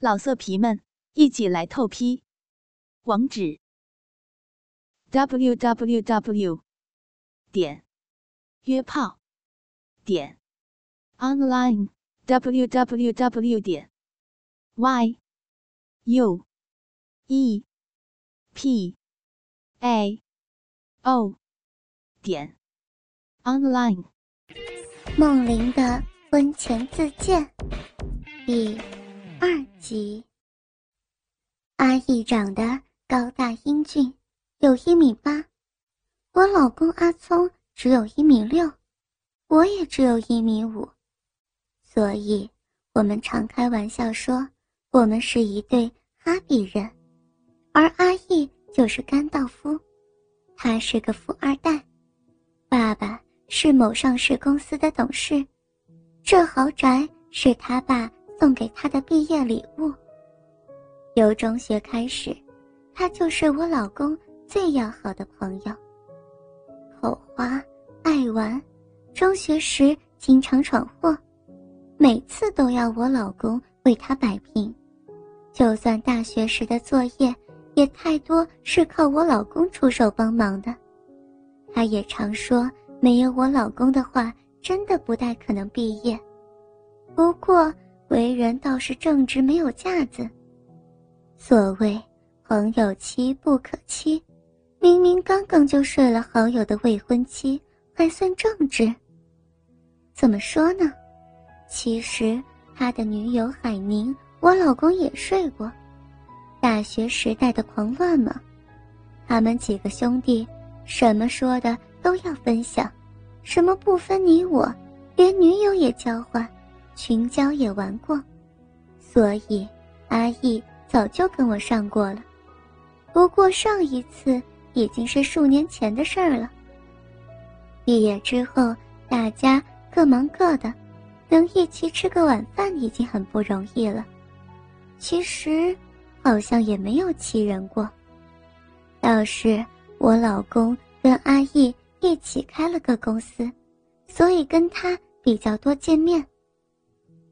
老色皮们，一起来透批！网址：w w w 点约炮点 online w w w 点 y u e p a o 点 online。梦玲的婚前自荐第二集。阿义长得高大英俊，有一米八。我老公阿聪只有一米六，我也只有一米五，所以我们常开玩笑说我们是一对哈比人。而阿义就是甘道夫，他是个富二代，爸爸是某上市公司的董事，这豪宅是他爸送给他的毕业礼物。由中学开始，他就是我老公最要好的朋友。口花，爱玩，中学时经常闯祸，每次都要我老公为他摆平。就算大学时的作业，也太多是靠我老公出手帮忙的。他也常说，没有我老公的话，真的不太可能毕业。不过为人倒是正直，没有架子。所谓朋友妻不可欺。明明刚刚就睡了好友的未婚妻，还算正直。怎么说呢？其实他的女友海宁，我老公也睡过。大学时代的狂乱嘛，他们几个兄弟，什么说的都要分享，什么不分你我，连女友也交换，群交也玩过。所以阿义早就跟我上过了。不过上一次。已经是数年前的事儿了。毕业之后，大家各忙各的，能一起吃个晚饭已经很不容易了。其实，好像也没有欺人过。倒是我老公跟阿义一起开了个公司，所以跟他比较多见面。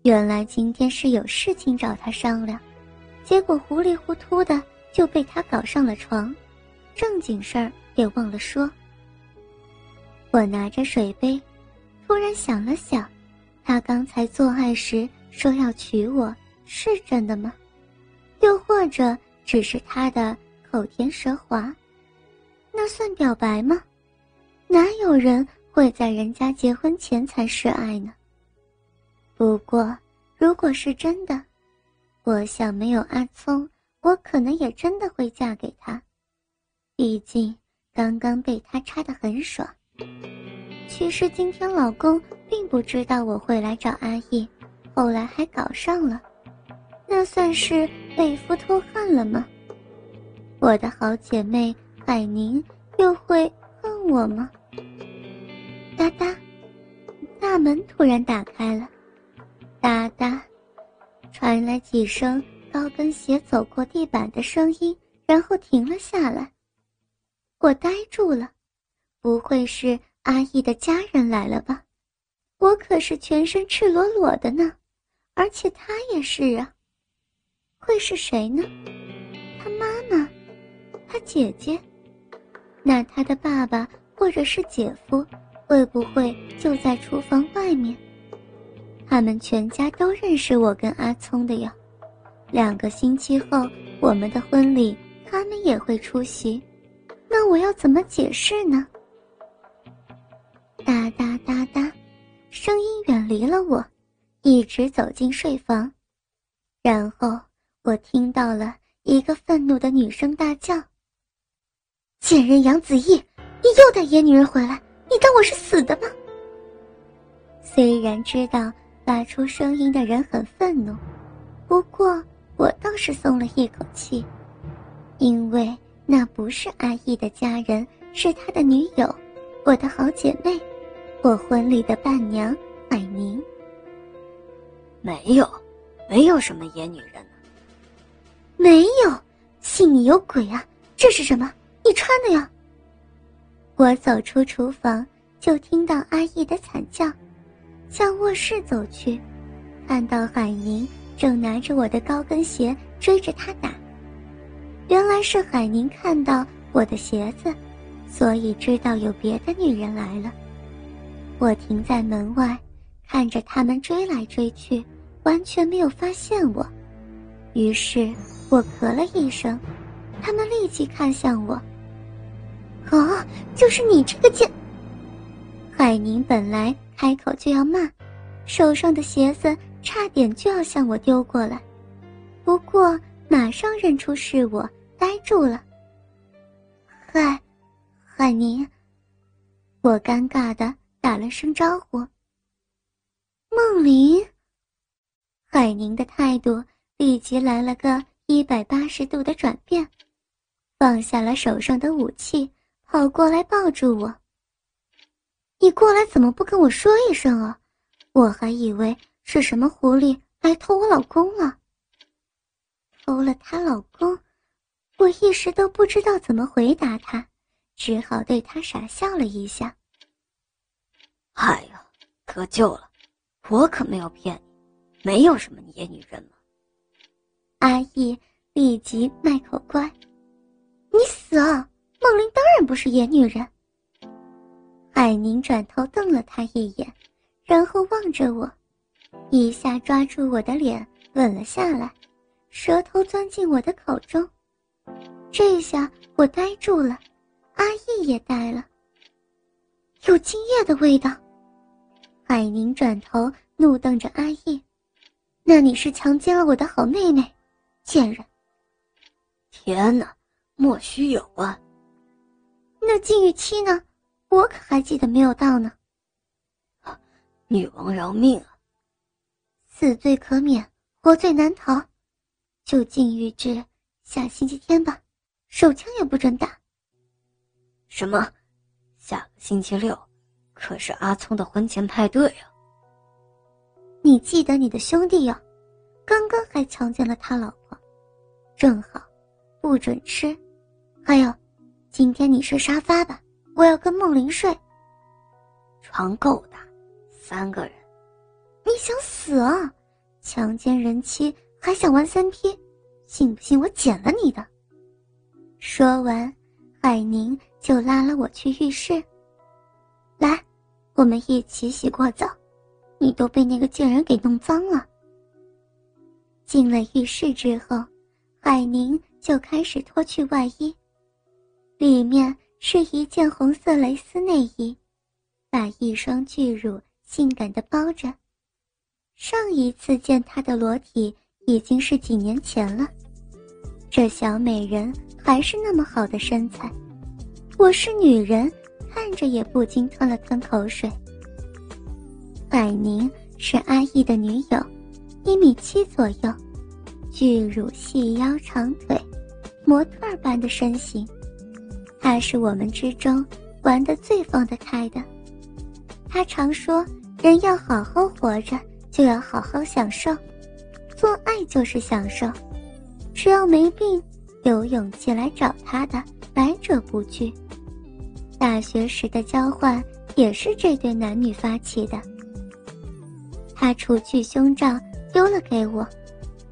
原来今天是有事情找他商量，结果糊里糊涂的就被他搞上了床。正经事儿也忘了说。我拿着水杯，突然想了想，他刚才做爱时说要娶我，是真的吗？又或者只是他的口甜舌滑？那算表白吗？哪有人会在人家结婚前才示爱呢？不过，如果是真的，我想没有阿聪，我可能也真的会嫁给他。毕竟刚刚被他插得很爽。其实今天老公并不知道我会来找阿义，后来还搞上了，那算是被夫偷汉了吗？我的好姐妹海宁又会恨我吗？哒哒，大门突然打开了，哒哒，传来几声高跟鞋走过地板的声音，然后停了下来。我呆住了，不会是阿义的家人来了吧？我可是全身赤裸裸的呢，而且他也是啊。会是谁呢？他妈妈，他姐姐，那他的爸爸或者是姐夫，会不会就在厨房外面？他们全家都认识我跟阿聪的呀。两个星期后，我们的婚礼，他们也会出席。那我要怎么解释呢？哒哒哒哒，声音远离了我，一直走进睡房，然后我听到了一个愤怒的女声大叫：“贱人杨子毅，你又带野女人回来，你当我是死的吗？”虽然知道发出声音的人很愤怒，不过我倒是松了一口气，因为。那不是阿义的家人，是他的女友，我的好姐妹，我婚礼的伴娘海宁。没有，没有什么野女人呢。没有，信你有鬼啊！这是什么？你穿的呀？我走出厨房，就听到阿义的惨叫，向卧室走去，看到海宁正拿着我的高跟鞋追着他打。原来是海宁看到我的鞋子，所以知道有别的女人来了。我停在门外，看着他们追来追去，完全没有发现我。于是我咳了一声，他们立即看向我。哦，就是你这个贱！海宁本来开口就要骂，手上的鞋子差点就要向我丢过来，不过马上认出是我，呆住了。嗨，海宁，我尴尬的。打了声招呼。梦玲，海宁的态度立即来了个一百八十度的转变，放下了手上的武器，跑过来抱住我。你过来怎么不跟我说一声啊？我还以为是什么狐狸来偷我老公了。偷了她老公，我一时都不知道怎么回答他，只好对他傻笑了一下。哎呀，可救了！我可没有骗你，没有什么野女人嘛。阿义立即卖口乖：“你死啊！梦玲当然不是野女人。”海宁转头瞪了他一眼，然后望着我，一下抓住我的脸吻了下来，舌头钻进我的口中。这下我呆住了，阿义也呆了，有精液的味道。海宁转头怒瞪着阿义：“那你是强奸了我的好妹妹，贱人！”天哪，莫须有啊！那禁欲期呢？我可还记得没有到呢。女王饶命啊！死罪可免，活罪难逃，就禁欲至下星期天吧，手枪也不准打。什么？下个星期六？可是阿聪的婚前派对啊！你记得你的兄弟呀？刚刚还强奸了他老婆，正好，不准吃。还有，今天你睡沙发吧，我要跟梦玲睡。床够大，三个人。你想死啊？强奸人妻还想玩三 P？信不信我剪了你的？说完，海宁就拉了我去浴室。来。我们一起洗过澡，你都被那个贱人给弄脏了。进了浴室之后，海宁就开始脱去外衣，里面是一件红色蕾丝内衣，把一双巨乳性感的包着。上一次见她的裸体已经是几年前了，这小美人还是那么好的身材。我是女人。看着也不禁吞了吞口水。海宁是阿义的女友，一米七左右，巨乳细腰长腿，模特般的身形。他是我们之中玩的最放得开的。他常说：“人要好好活着，就要好好享受，做爱就是享受。只要没病，有勇气来找他的，来者不拒。”大学时的交换也是这对男女发起的。他除去胸罩丢了给我，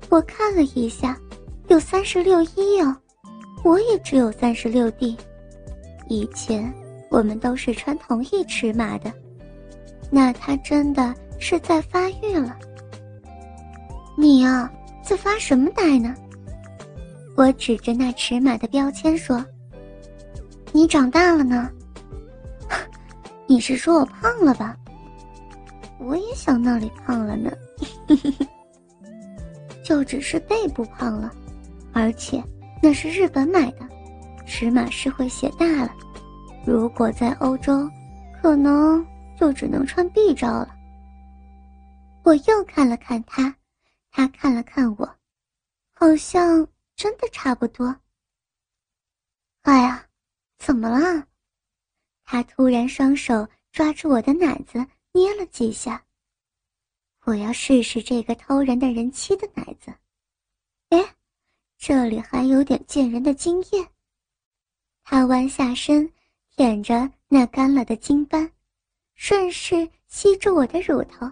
我看了一下，有三十六一哦，我也只有三十六 D。以前我们都是穿同一尺码的，那他真的是在发育了。你啊，在发什么呆呢？我指着那尺码的标签说。你长大了呢？你是说我胖了吧？我也想那里胖了呢，就只是背部胖了，而且那是日本买的，尺码是会写大了。如果在欧洲，可能就只能穿 B 罩了。我又看了看他，他看了看我，好像真的差不多。哎呀！怎么了？他突然双手抓住我的奶子，捏了几下。我要试试这个偷人的人妻的奶子。哎，这里还有点见人的经验。他弯下身，舔着那干了的精斑，顺势吸住我的乳头，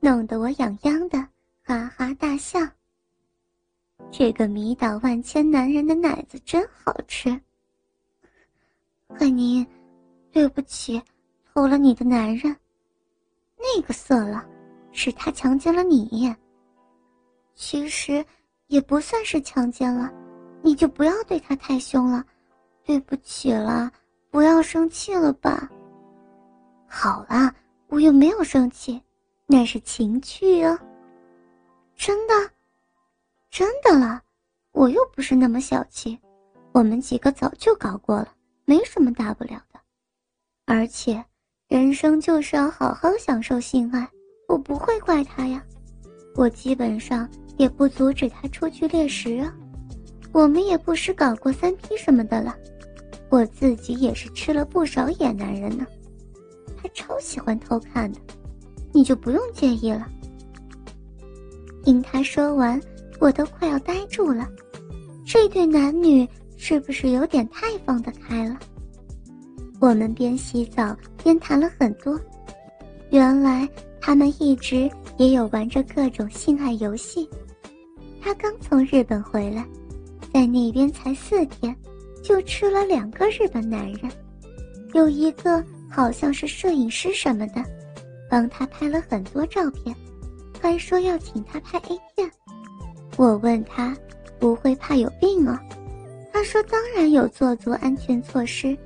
弄得我痒痒的，哈哈大笑。这个迷倒万千男人的奶子真好吃。海宁，对不起，偷了你的男人。那个色狼，是他强奸了你。其实也不算是强奸了，你就不要对他太凶了。对不起了，不要生气了吧。好了，我又没有生气，那是情趣哦。真的，真的了，我又不是那么小气，我们几个早就搞过了，没什么大不了的。而且，人生就是要好好享受性爱，我不会怪他呀。我基本上也不阻止他出去猎食啊。我们也不是搞过三 P 什么的了，我自己也是吃了不少野男人呢。他超喜欢偷看的，你就不用介意了。听他说完，我都快要呆住了。这对男女是不是有点太放得开了？我们边洗澡边谈了很多。原来他们一直也有玩着各种性爱游戏。他刚从日本回来，在那边才四天，就吃了两个日本男人，有一个好像是摄影师什么的，帮他拍了很多照片。还说要请他拍 A 片，我问他不会怕有病啊？他说当然有做足安全措施，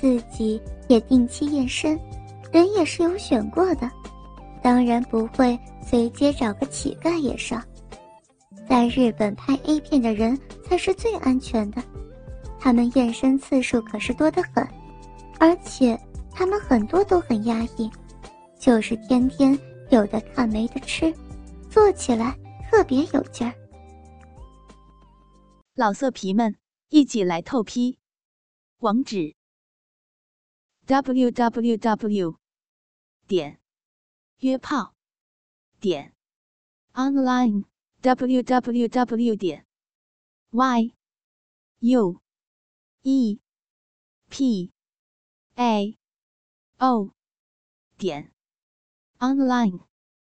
自己也定期验身，人也是有选过的，当然不会随街找个乞丐也上。在日本拍 A 片的人才是最安全的，他们验身次数可是多得很，而且他们很多都很压抑，就是天天。有的看没得吃，做起来特别有劲儿。老色皮们，一起来透批！网址：w w w 点约炮点 online w w w 点 y u e p a o 点 online。